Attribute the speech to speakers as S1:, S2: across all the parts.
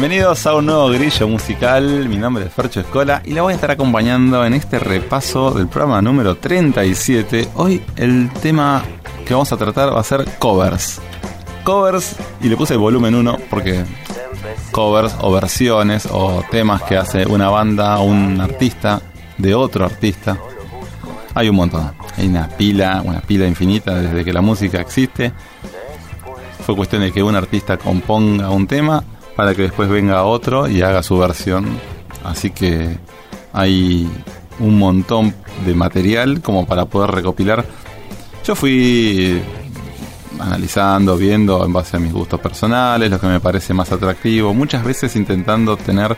S1: Bienvenidos a un nuevo grillo musical. Mi nombre es Fercho Escola y la voy a estar acompañando en este repaso del programa número 37. Hoy el tema que vamos a tratar va a ser covers. Covers, y le puse el volumen 1 porque covers o versiones o temas que hace una banda o un artista de otro artista. Hay un montón. Hay una pila, una pila infinita desde que la música existe. Fue cuestión de que un artista componga un tema para que después venga otro y haga su versión. Así que hay un montón de material como para poder recopilar. Yo fui analizando, viendo en base a mis gustos personales, lo que me parece más atractivo, muchas veces intentando tener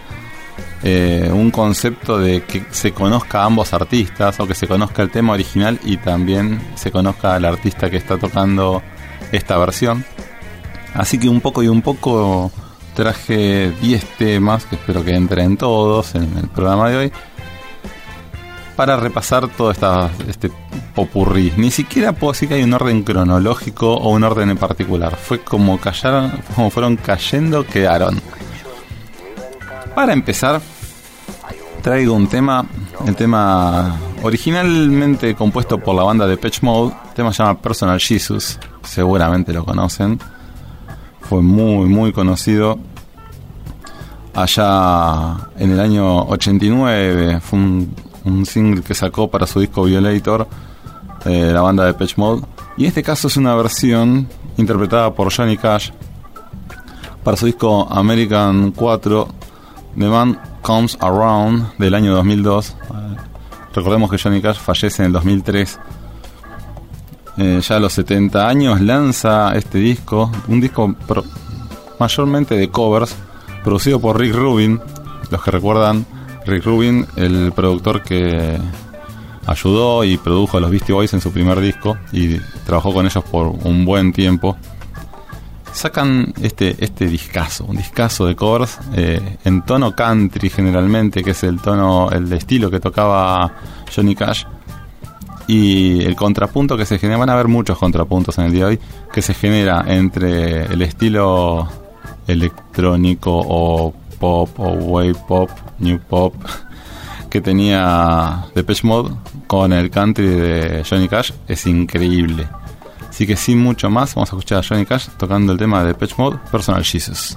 S1: eh, un concepto de que se conozca a ambos artistas o que se conozca el tema original y también se conozca al artista que está tocando esta versión. Así que un poco y un poco traje 10 temas que espero que entren todos en el programa de hoy para repasar todo este popurrí. Ni siquiera puedo decir que hay un orden cronológico o un orden en particular. Fue como cayeron, como fueron cayendo, quedaron. Para empezar, traigo un tema, el tema originalmente compuesto por la banda de Patch Mode. El tema se llama Personal Jesus, seguramente lo conocen. Fue muy, muy conocido allá en el año 89. Fue un, single que sacó para su disco Violator, eh, la banda de Patch Mode. Y en este caso es una versión interpretada por Johnny Cash para su disco American 4, The Man Comes Around del año 2002. Eh, recordemos que Johnny Cash fallece en el 2003. Eh, ya a los 70 años lanza este disco, un disco mayormente de covers, producido por Rick Rubin. Los que recuerdan, Rick Rubin, el productor que ayudó y produjo a los Beastie Boys en su primer disco y trabajó con ellos por un buen tiempo. Sacan este, este discazo, un discazo de covers eh, en tono country generalmente, que es el tono, el estilo que tocaba Johnny Cash. Y el contrapunto que se genera, van a haber muchos contrapuntos en el día de hoy, que se genera entre el estilo electrónico o pop o wave pop, new pop que tenía Depeche Mode con el country de Johnny Cash es increíble. Así que sin mucho más, vamos a escuchar a Johnny Cash tocando el tema de Depeche Mode, Personal Jesus.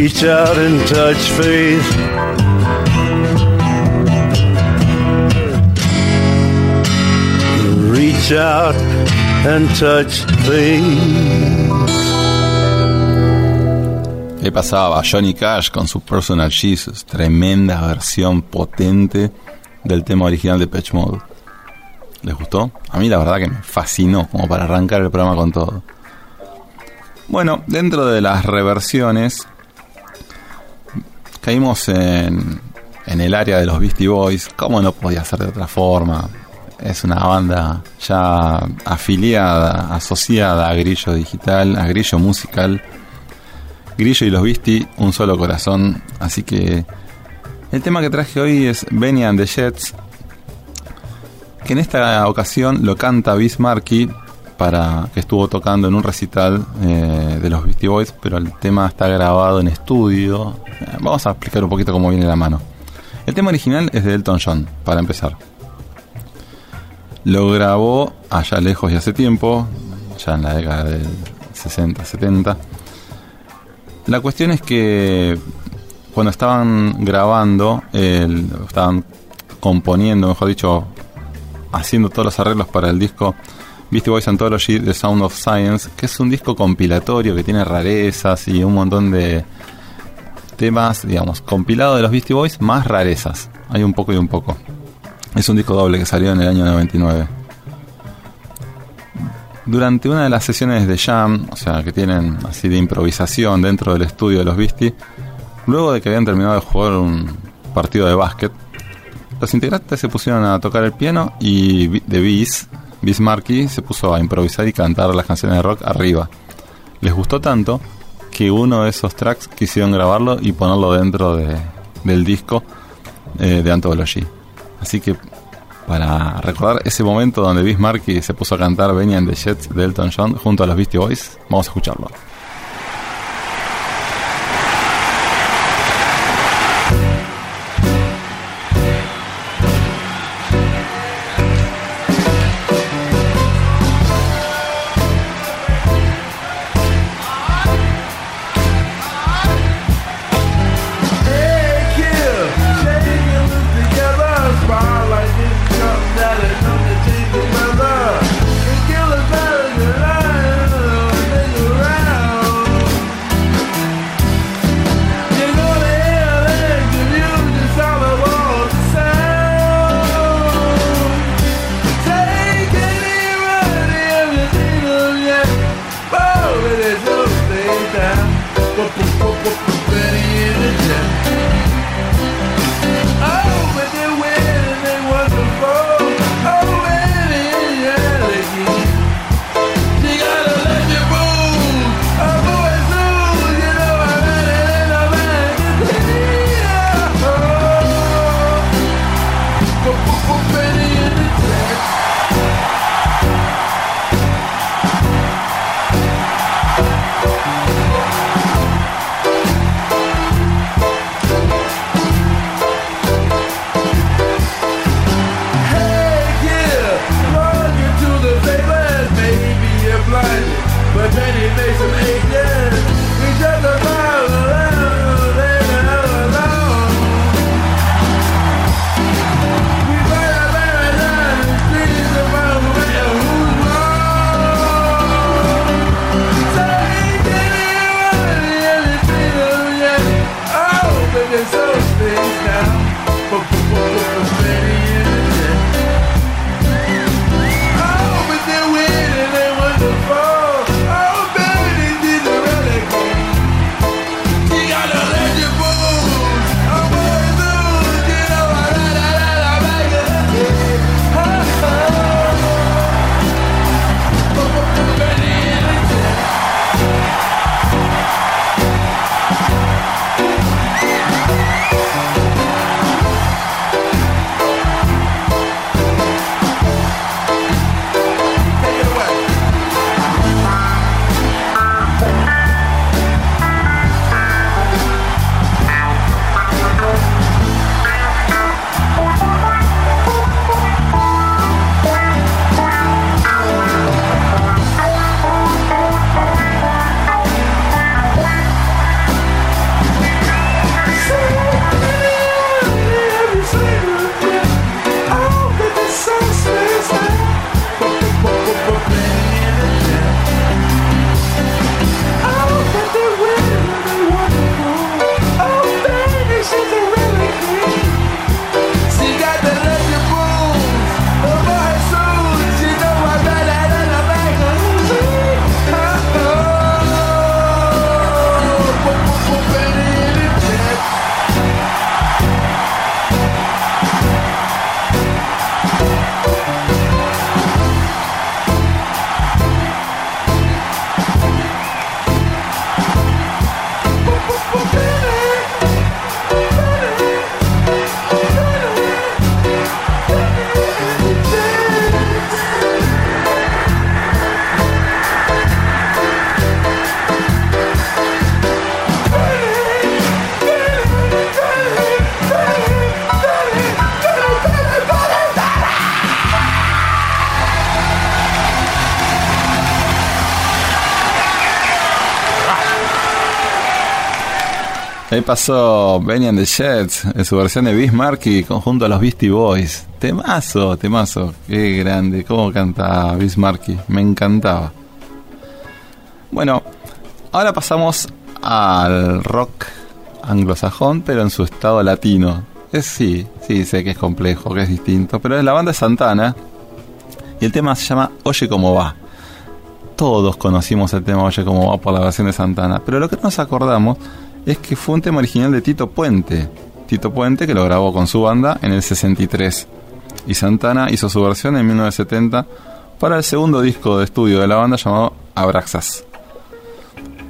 S2: Reach out and touch faith. Reach out and touch faith.
S1: ¿Qué pasaba? Johnny Cash con su Personal Jesus, tremenda versión potente del tema original de Patch Mode. ¿Les gustó? A mí la verdad que me fascinó, como para arrancar el programa con todo. Bueno, dentro de las reversiones, caímos en, el área de los Beastie Boys. ¿Cómo no podía ser de otra forma? Es una banda ya afiliada, asociada a Grillo Digital, a Grillo Musical. Grillo y los Beastie, un solo corazón. Así que el tema que traje hoy es Benny and the Jets, que en esta ocasión lo canta Bismarcky para que estuvo tocando en un recital eh, de los Beastie Boys, pero el tema está grabado en estudio. Eh, vamos a explicar un poquito cómo viene la mano. El tema original es de Elton John, para empezar. Lo grabó allá lejos y hace tiempo, ya en la década del 60, 70. La cuestión es que cuando estaban grabando, estaban componiendo, mejor dicho, haciendo todos los arreglos para el disco Beastie Boys Anthology The Sound of Science, que es un disco compilatorio que tiene rarezas y un montón de temas, digamos, compilado de los Beastie Boys más rarezas. Hay un poco y un poco. Es un disco doble que salió en el año 99. Durante una de las sesiones de jam, o sea, que tienen así de improvisación dentro del estudio de los Beastie, luego de que habían terminado de jugar un partido de básquet, los integrantes se pusieron a tocar el piano y The Beast Bismarcky se puso a improvisar y cantar las canciones de rock arriba. Les gustó tanto que uno de esos tracks quisieron grabarlo y ponerlo dentro de, del disco eh, de Anthology. Así que para recordar ese momento donde Bismarcky se puso a cantar Benny and the Jets de Elton John junto a los Beastie Boys, vamos a escucharlo. Ahí pasó Benny and the Jets en su versión de Bismarcky conjunto a los Beastie Boys. Temazo, temazo. Qué grande, cómo canta Bismarcky. Me encantaba. Bueno, ahora pasamos al rock anglosajón, pero en su estado latino. Es sí, sí, sé que es complejo, que es distinto, pero es la banda Santana. Y el tema se llama Oye cómo va. Todos conocimos el tema Oye cómo va por la versión de Santana, pero lo que nos acordamos es que fue un tema original de Tito Puente. Tito Puente que lo grabó con su banda en el 63. Y Santana hizo su versión en 1970 para el segundo disco de estudio de la banda llamado Abraxas.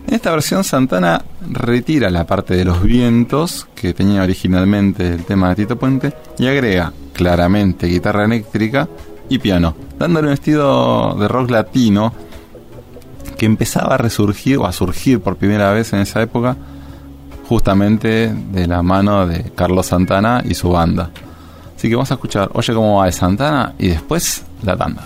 S1: En esta versión Santana retira la parte de los vientos que tenía originalmente el tema de Tito Puente y agrega claramente guitarra eléctrica y piano, dándole un estilo de rock latino que empezaba a resurgir o a surgir por primera vez en esa época justamente de la mano de Carlos Santana y su banda. Así que vamos a escuchar Oye cómo va de Santana y después la tanda.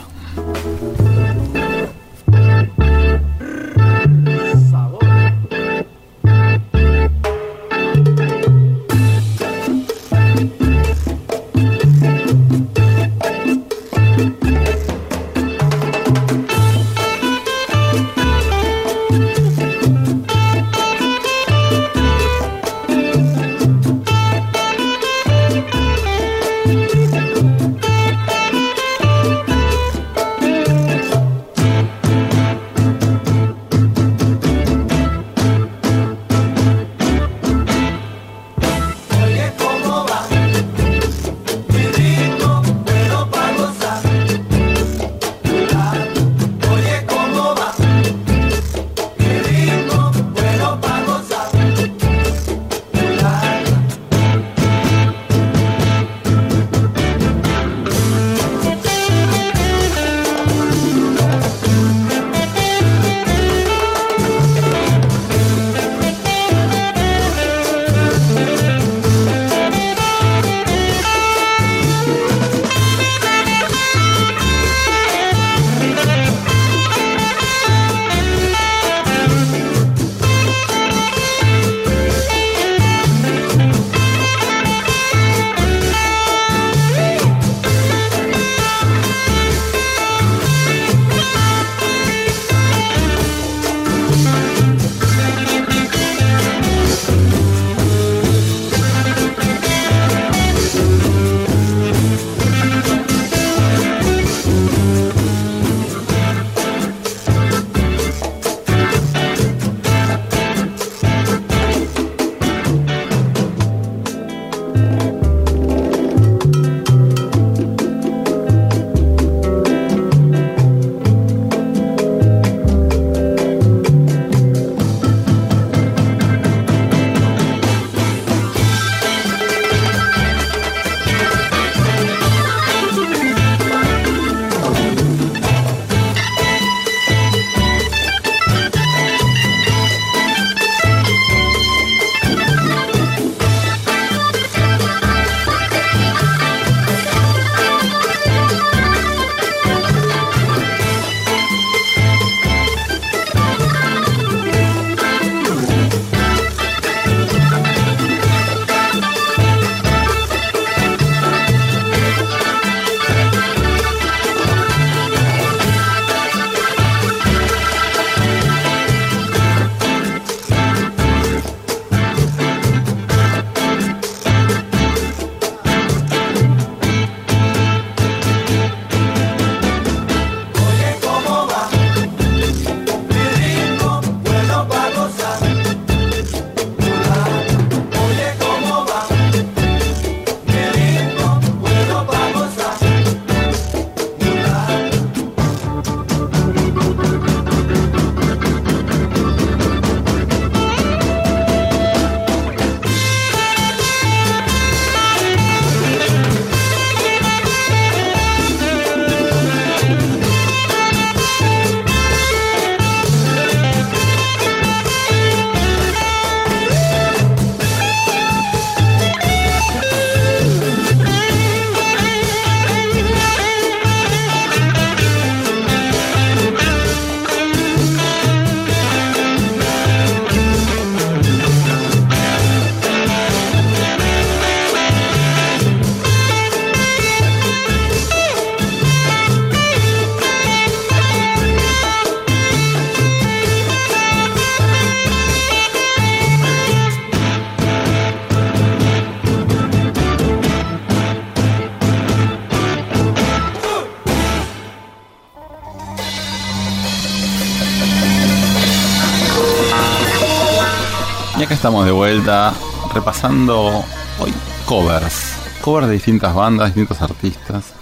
S1: Vuelta repasando hoy covers. Covers de distintas bandas, distintos artistas.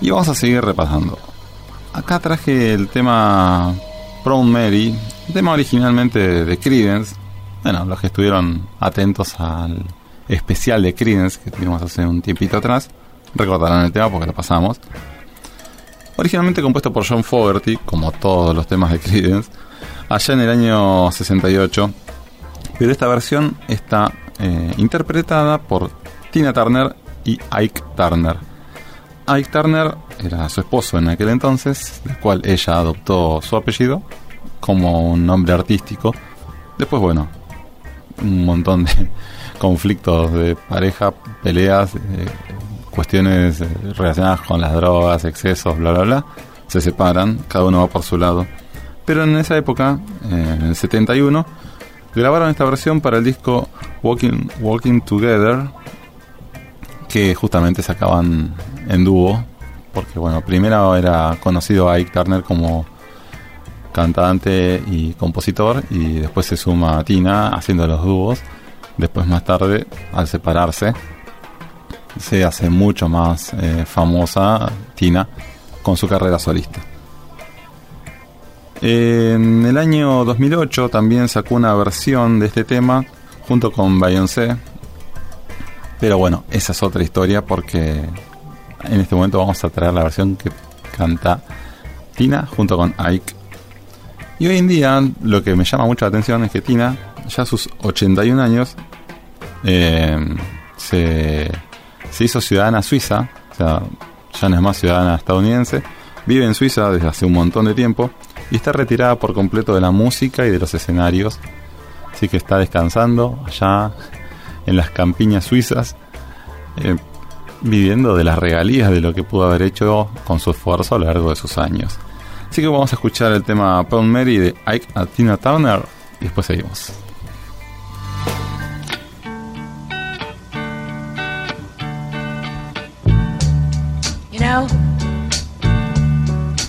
S1: Y vamos a seguir repasando. Acá traje el tema Proud Mary, tema originalmente de Creedence. Bueno, los que estuvieron atentos al especial de Creedence que tuvimos hace un tiempito atrás, recordarán el tema porque lo pasamos. Originalmente compuesto por John Fogerty, como todos los temas de Creedence, allá en el año 68 pero esta versión está eh, interpretada por Tina Turner y Ike Turner. Ike Turner era su esposo en aquel entonces, del cual ella adoptó su apellido como un nombre artístico. Después, bueno, un montón de conflictos de pareja, peleas, eh, cuestiones eh, relacionadas con las drogas, excesos, bla, bla, bla. Se separan, cada uno va por su lado. Pero en esa época, en el 71, grabaron esta versión para el disco Walking, Walking Together, que justamente sacaban en dúo, porque bueno, primero era conocido a Ike Turner como cantante y compositor, y después se suma a Tina haciendo los dúos. Después más tarde, al separarse, se hace mucho más eh, famosa Tina con su carrera solista. En el año 2008 también sacó una versión de este tema junto con Beyoncé. Pero bueno, esa es otra historia porque en este momento vamos a traer la versión que canta Tina junto con Ike. Y hoy en día lo que me llama mucho la atención es que Tina, ya a sus 81 años, eh, se, se hizo ciudadana suiza, o sea, ya no es más ciudadana estadounidense, vive en Suiza desde hace un montón de tiempo y está retirada por completo de la música y de los escenarios. Así que está descansando allá en las campiñas suizas, eh, viviendo de las regalías de lo que pudo haber hecho con su esfuerzo a lo largo de sus años. Así que vamos a escuchar el tema Pound Mary de Ike a Tina Turner y después seguimos.
S3: You know,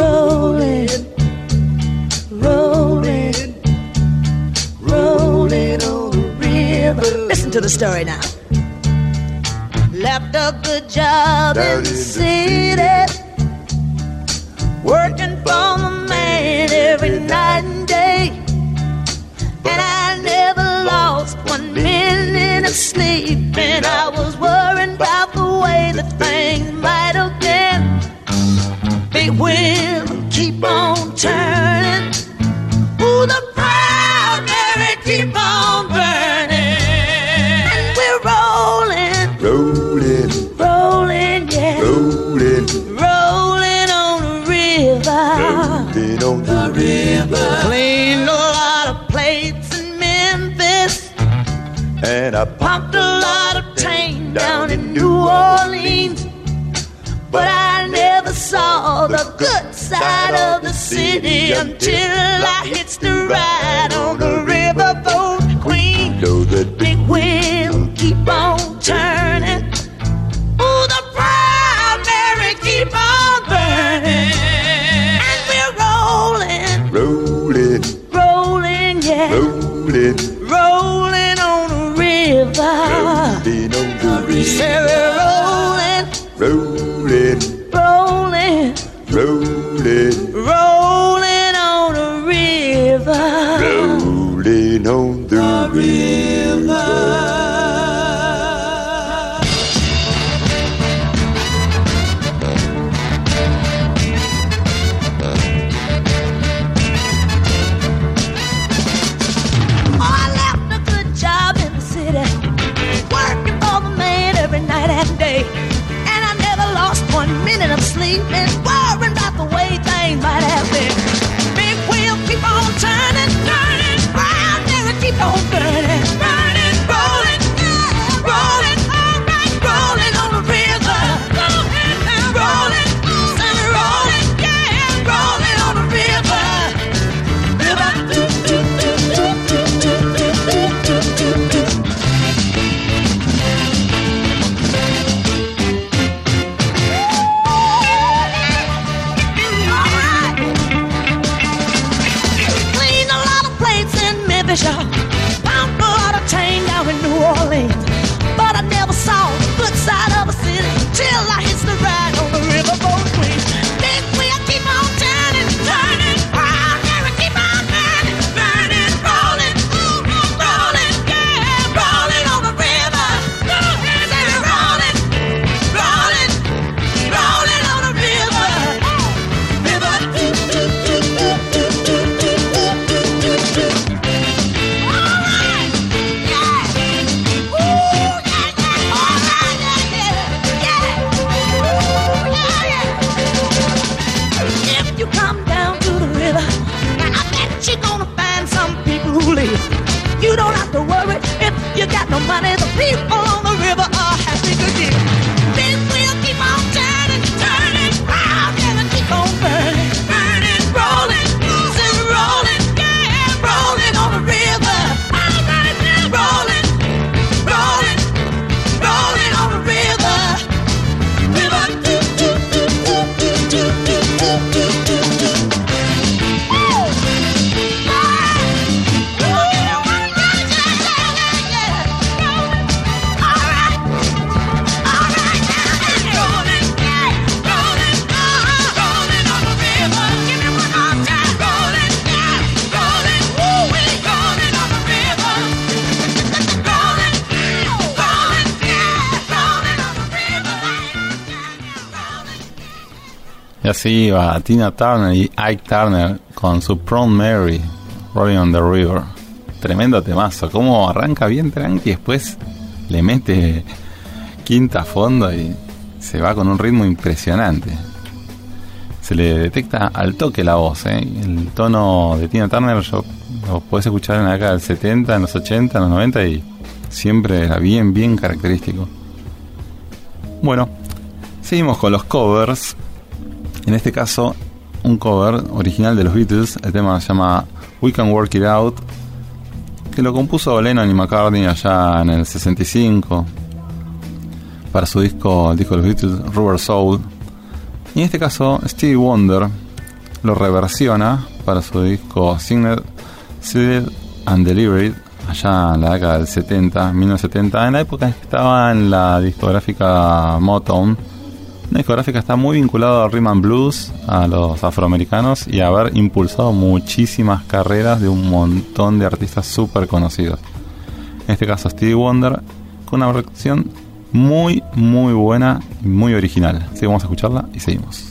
S3: rolling, rolling, rolling on the river. Listen to the story now. Left a good job in the city, working for the man every night and day. And I never lost one minute of sleep, and I was worrying about the way that things might have. Wheel keep on turning. City until I hits the ride
S1: así va Tina Turner y Ike Turner con su Prom Mary, Rolling on the River. Tremendo temazo. Como arranca bien tranqui después le mete quinta a fondo y se va con un ritmo impresionante. Se le detecta al toque la voz, ¿eh? El tono de Tina Turner lo puedes escuchar en la década del 70, en los 80, en los 90 y siempre era bien, bien característico. Bueno, seguimos con los covers. En este caso, un cover original de los Beatles. El tema se llama We Can Work It Out. Que lo compuso Lennon y McCartney allá en el 65. Para su disco, el disco de los Beatles, Rubber Soul. Y en este caso, Stevie Wonder lo reversiona para su disco Signed, Sealed and Delivered allá en la década del 70, 1970, en la época en que estaba en la discográfica Motown. Una discográfica está muy vinculada al rhythm blues, a los afroamericanos y a haber impulsado muchísimas carreras de un montón de artistas súper conocidos. En este caso Stevie Wonder, con una versión muy, muy buena y muy original. Así que vamos a escucharla y seguimos.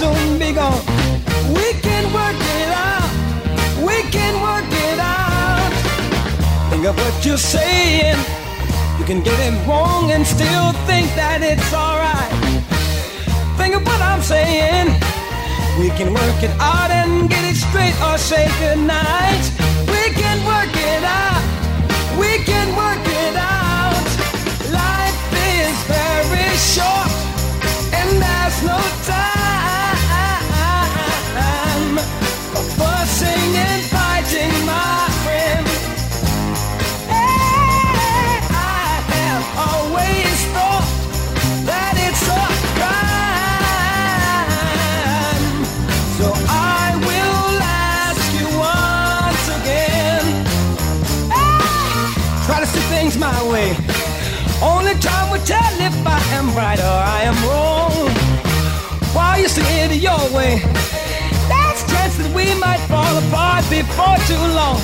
S4: Soon be gone. We can work it out. We can work it out. Think of what you're saying. You can get it wrong and still think that it's alright. Think of what I'm saying. We can work it out and get it straight or say goodnight. We can work it out. We can work it out. Life is very short and there's no time am right or I am wrong while you see it your way. There's chance that we might fall apart before too long.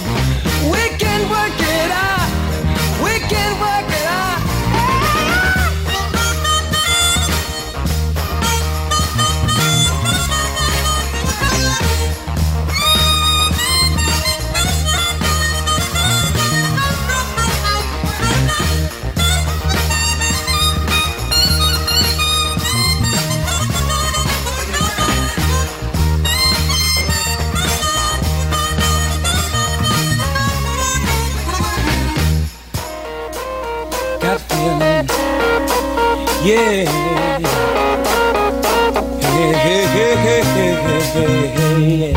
S4: Hey, hey, hey, hey, hey, hey, hey,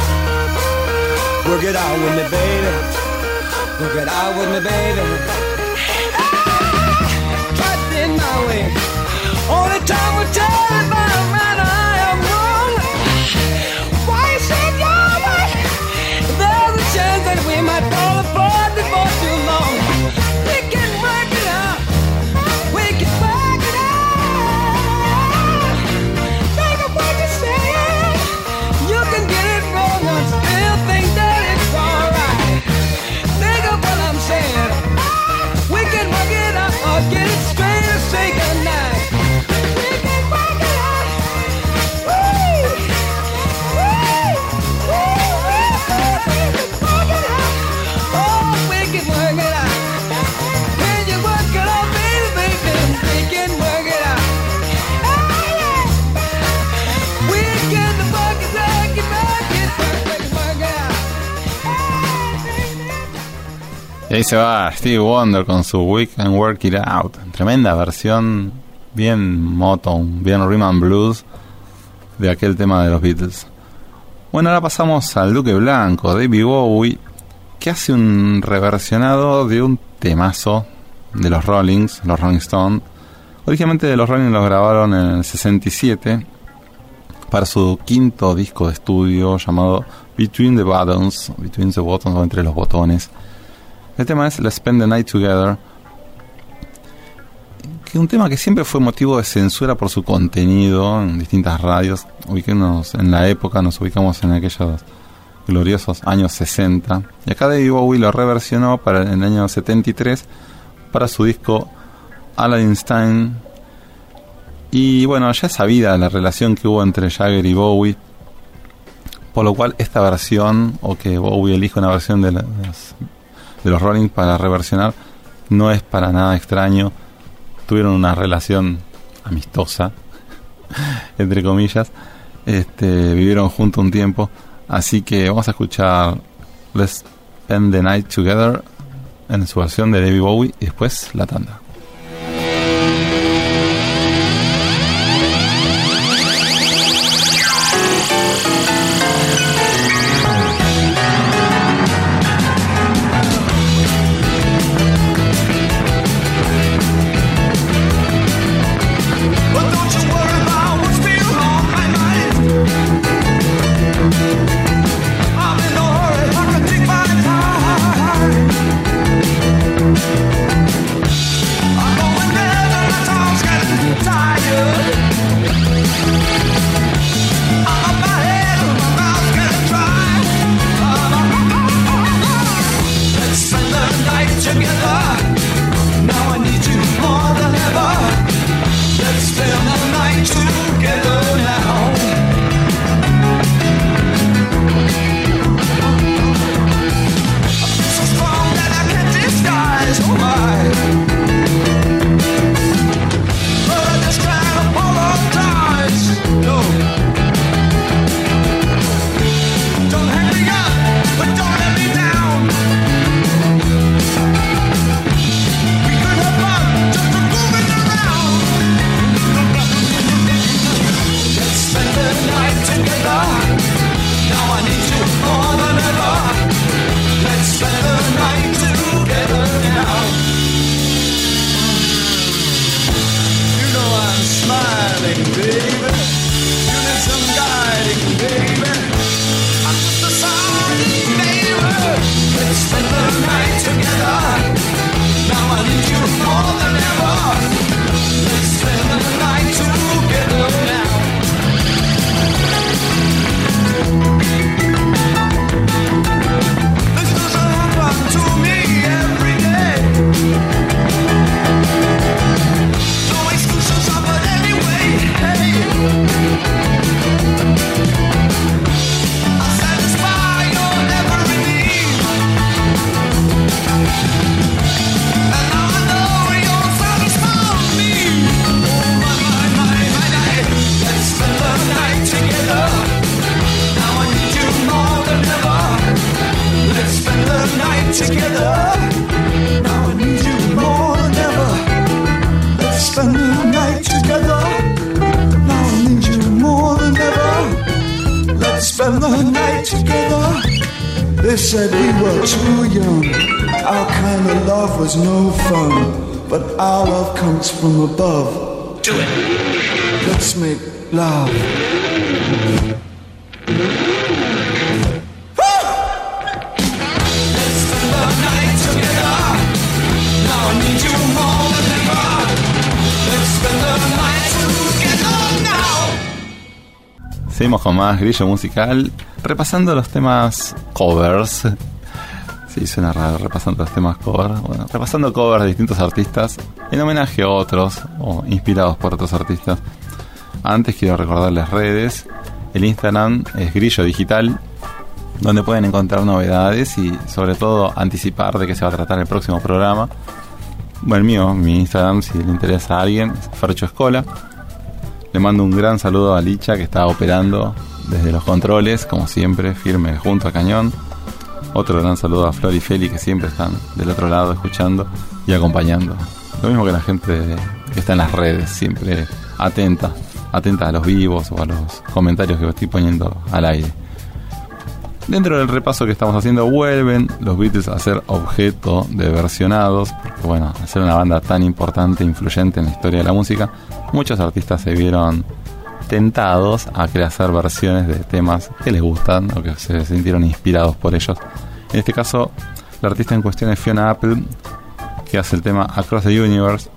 S4: Work it out with me, baby. Work it out with me, baby.
S1: Ahí se va Steve Wonder con su We Can Work It Out. Tremenda versión, bien Motown, bien rhythm blues de aquel tema de los Beatles. Bueno, ahora pasamos al Duque Blanco, David Bowie, que hace un reversionado de un temazo de los Rollings, los Rolling Stones. Originalmente los Rollings los grabaron en el 67 para su quinto disco de estudio llamado Between the Buttons, Between the Buttons o entre los botones. El tema es Let's Spend the Night Together, que un tema que siempre fue motivo de censura por su contenido en distintas radios. En la época, nos ubicamos en aquellos gloriosos años 60. Y acá David Bowie lo reversionó para el año 73 para su disco Aladdin. Y bueno, ya es sabida la relación que hubo entre Jagger y Bowie. Por lo cual esta versión, o que Bowie elija una versión de, los, de los Rolling para reversionar, no es para nada extraño. Tuvieron una relación amistosa, entre comillas. Este, vivieron juntos un tiempo. Así que vamos a escuchar Let's Spend the Night Together en su versión de David Bowie y después la tanda. Con más grillo musical, repasando los temas covers Sí, suena raro, repasando los temas covers. Bueno, repasando covers de distintos artistas en homenaje a otros o inspirados por otros artistas. Antes quiero recordarles redes. El Instagram es Grillo Digital, donde pueden encontrar novedades y sobre todo anticipar de qué se va a tratar el próximo programa. Bueno, el mío, mi Instagram, si le interesa a alguien, es Fercho Escola. Le mando un gran saludo a Licha que está operando desde los controles, como siempre, firme junto a Cañón. Otro gran saludo a Flor y Feli que siempre están del otro lado escuchando y acompañando. Lo mismo que la gente que está en las redes, siempre atenta, atenta a los vivos o a los comentarios que estoy poniendo al aire. Dentro del repaso que estamos haciendo, vuelven los Beatles a ser objeto de versionados, porque bueno, al ser una banda tan importante e influyente en la historia de la música, muchos artistas se vieron tentados a crear versiones de temas que les gustan o que se sintieron inspirados por ellos. En este caso, la artista en cuestión es Fiona Apple, que hace el tema Across the Universe.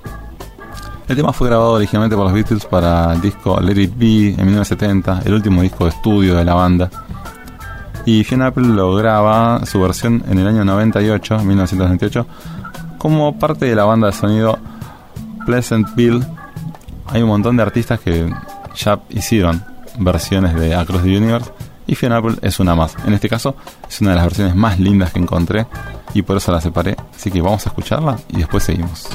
S1: El tema fue grabado originalmente por los Beatles para el disco Let It Be en 1970, el último disco de estudio de la banda. Y Fiona Apple lo graba su versión en el año 98, 1998, como parte de la banda de sonido Pleasantville. Hay un montón de artistas que ya hicieron versiones de Across the Universe y Fiona Apple es una más. En este caso es una de las versiones más lindas que encontré y por eso la separé. Así que vamos a escucharla y después seguimos.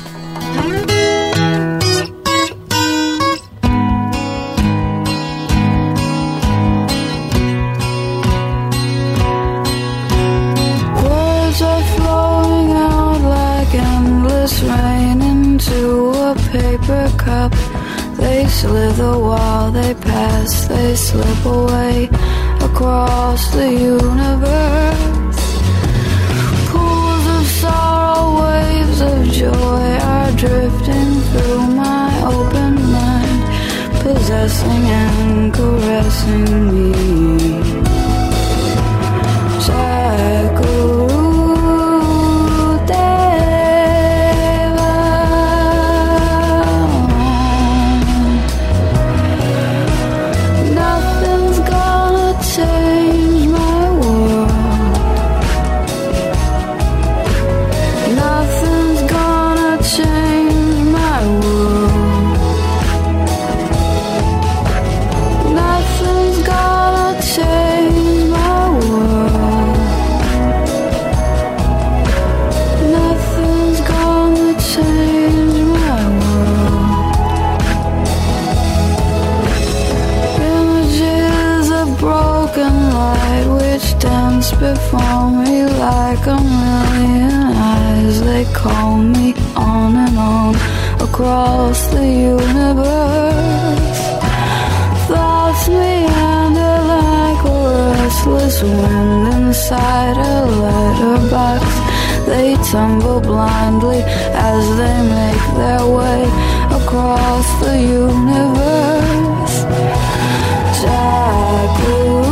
S5: Call me on and on across the universe. Thoughts meander like a restless wind inside a letterbox. They tumble blindly as they make their way across the universe. Nothing's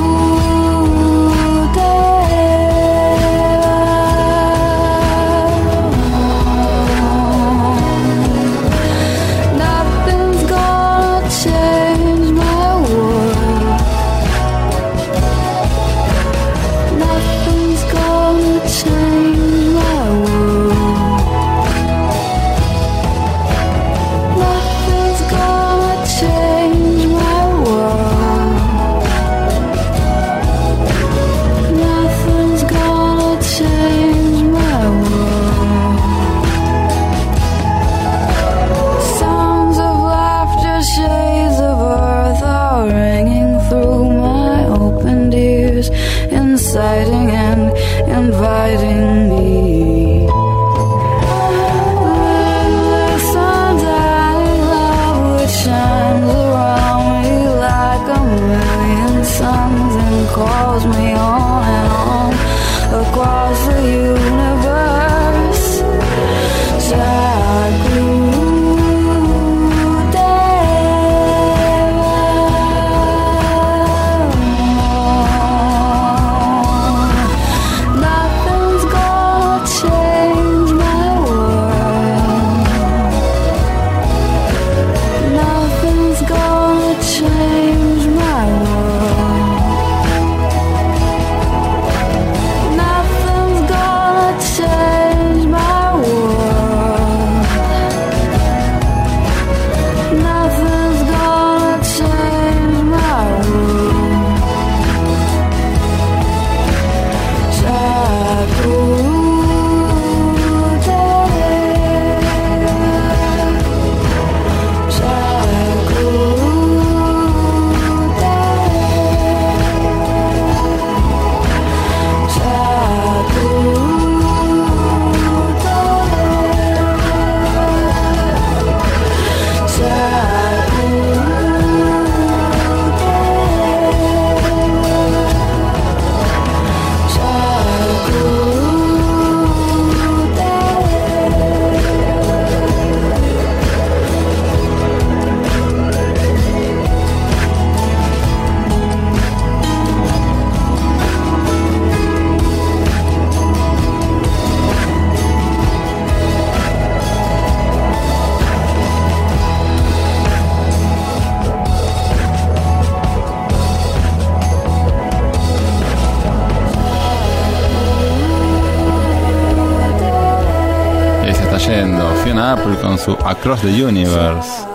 S1: Apple con su Across the Universe.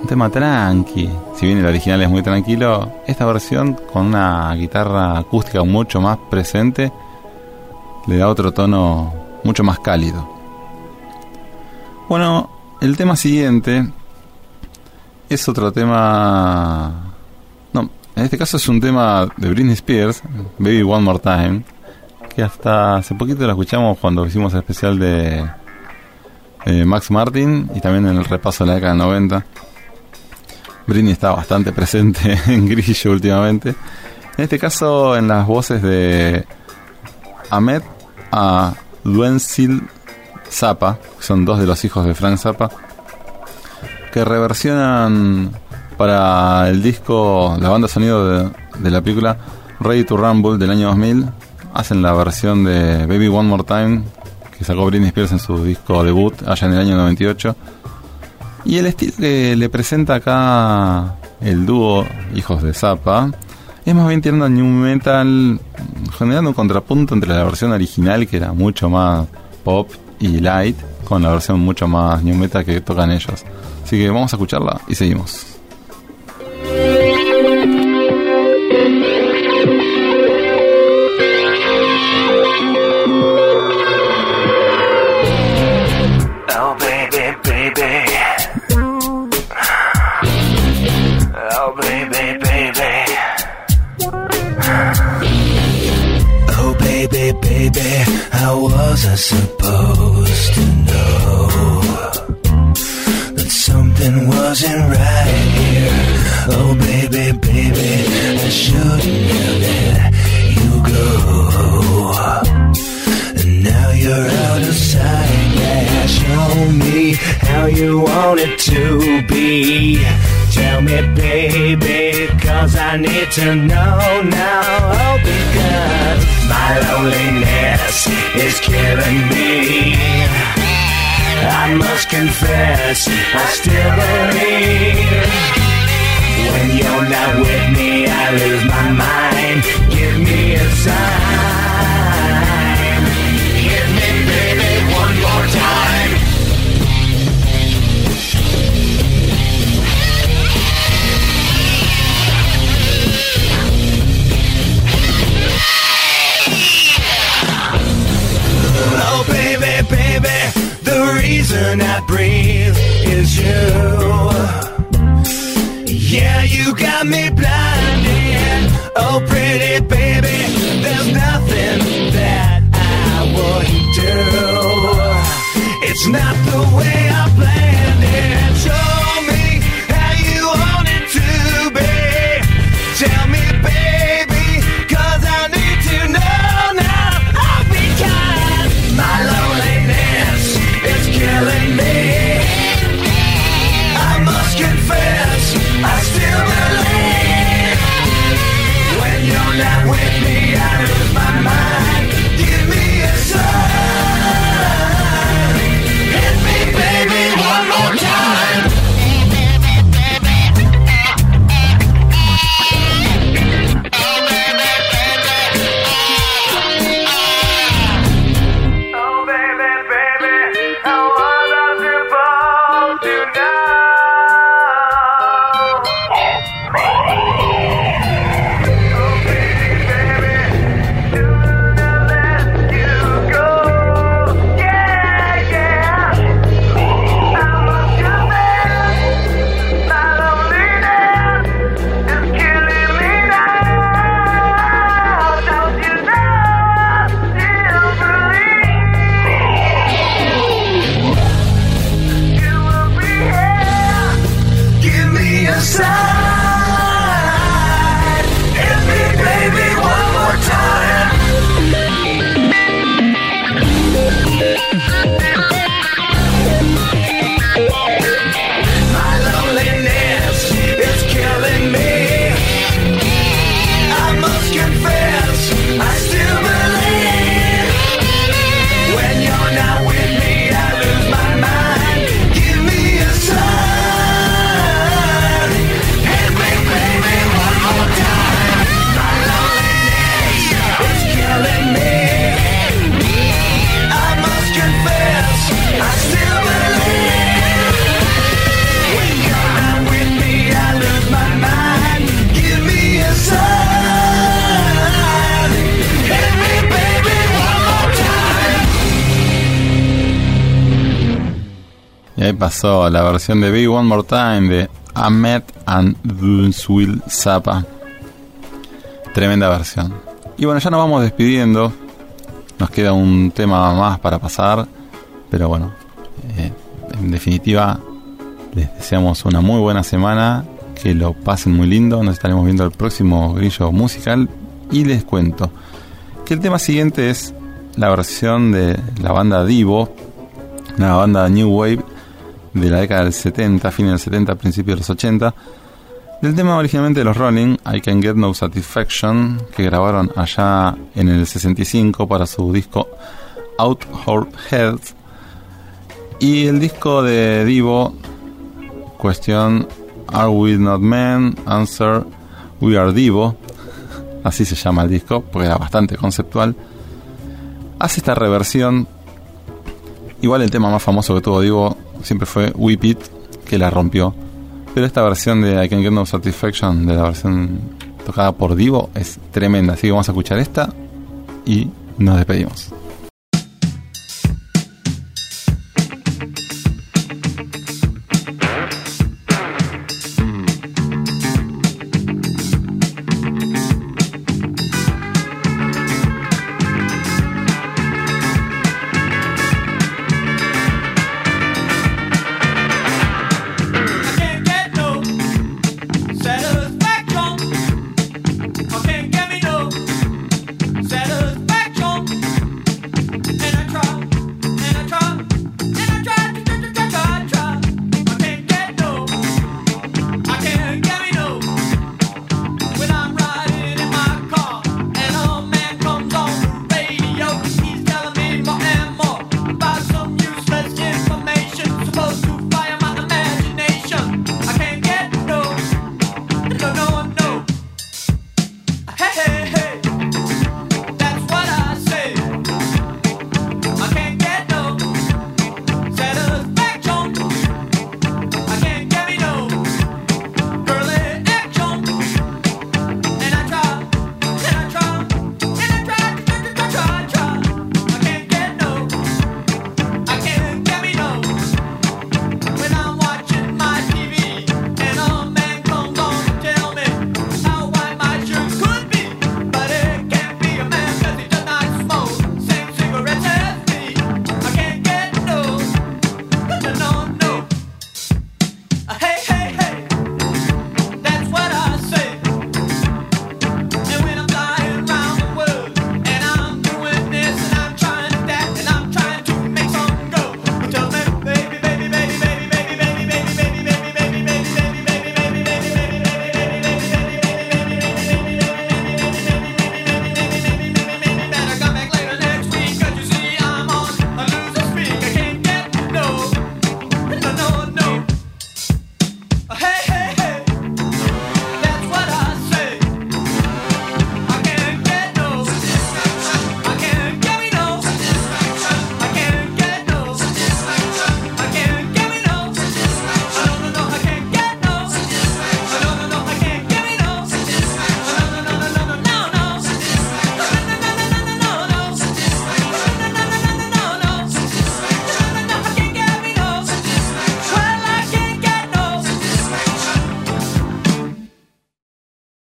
S1: Un tema tranqui. Si bien el original es muy tranquilo, esta versión con una guitarra acústica mucho más presente le da otro tono mucho más cálido. Bueno, el tema siguiente es otro tema... No, en este caso es un tema de Britney Spears, Baby One More Time, que hasta hace poquito lo escuchamos cuando hicimos el especial de eh, Max Martin y también en el repaso de la década del 90. Britney está bastante presente en Grillo últimamente. En este caso en las voces de Ahmed a Duensil Zappa, que son dos de los hijos de Frank Zappa, que reversionan para el disco, la banda sonido de, de la película Ready to Rumble del año 2000, hacen la versión de Baby One More Time que sacó Britney Spears en su disco debut allá en el año 98. Y el estilo que le presenta acá el dúo Hijos de Zappa es más bien tirando new metal, generando un contrapunto entre la versión original que era mucho más pop y light, con la versión mucho más new metal que tocan ellos. Así que vamos a escucharla y seguimos.
S6: Need to know now. Oh, because my loneliness is killing me. I must confess, I still reason I breathe is you. Yeah, you got me blinded. Oh, pretty baby, there's nothing that I wouldn't do. It's not the way
S1: La versión de Be One More Time de Ahmed and Will Zappa. Tremenda versión. Y bueno, ya nos vamos despidiendo. Nos queda un tema más para pasar. Pero bueno, eh, en definitiva, les deseamos una muy buena semana. Que lo pasen muy lindo. Nos estaremos viendo el próximo grillo musical. Y les cuento que el tema siguiente es la versión de la banda Divo, una banda New Wave de la década del 70, fin del 70, principios de los 80, del tema originalmente de los Rolling, I Can Get No Satisfaction, que grabaron allá en el 65 para su disco Out Our Heads, y el disco de Divo, cuestión Are We Not Men? Answer We Are Divo, así se llama el disco, porque era bastante conceptual, hace esta reversión. Igual el tema más famoso que tuvo Divo siempre fue Whip que la rompió. Pero esta versión de I Can Get No Satisfaction, de la versión tocada por Divo, es tremenda. Así que vamos a escuchar esta y nos despedimos.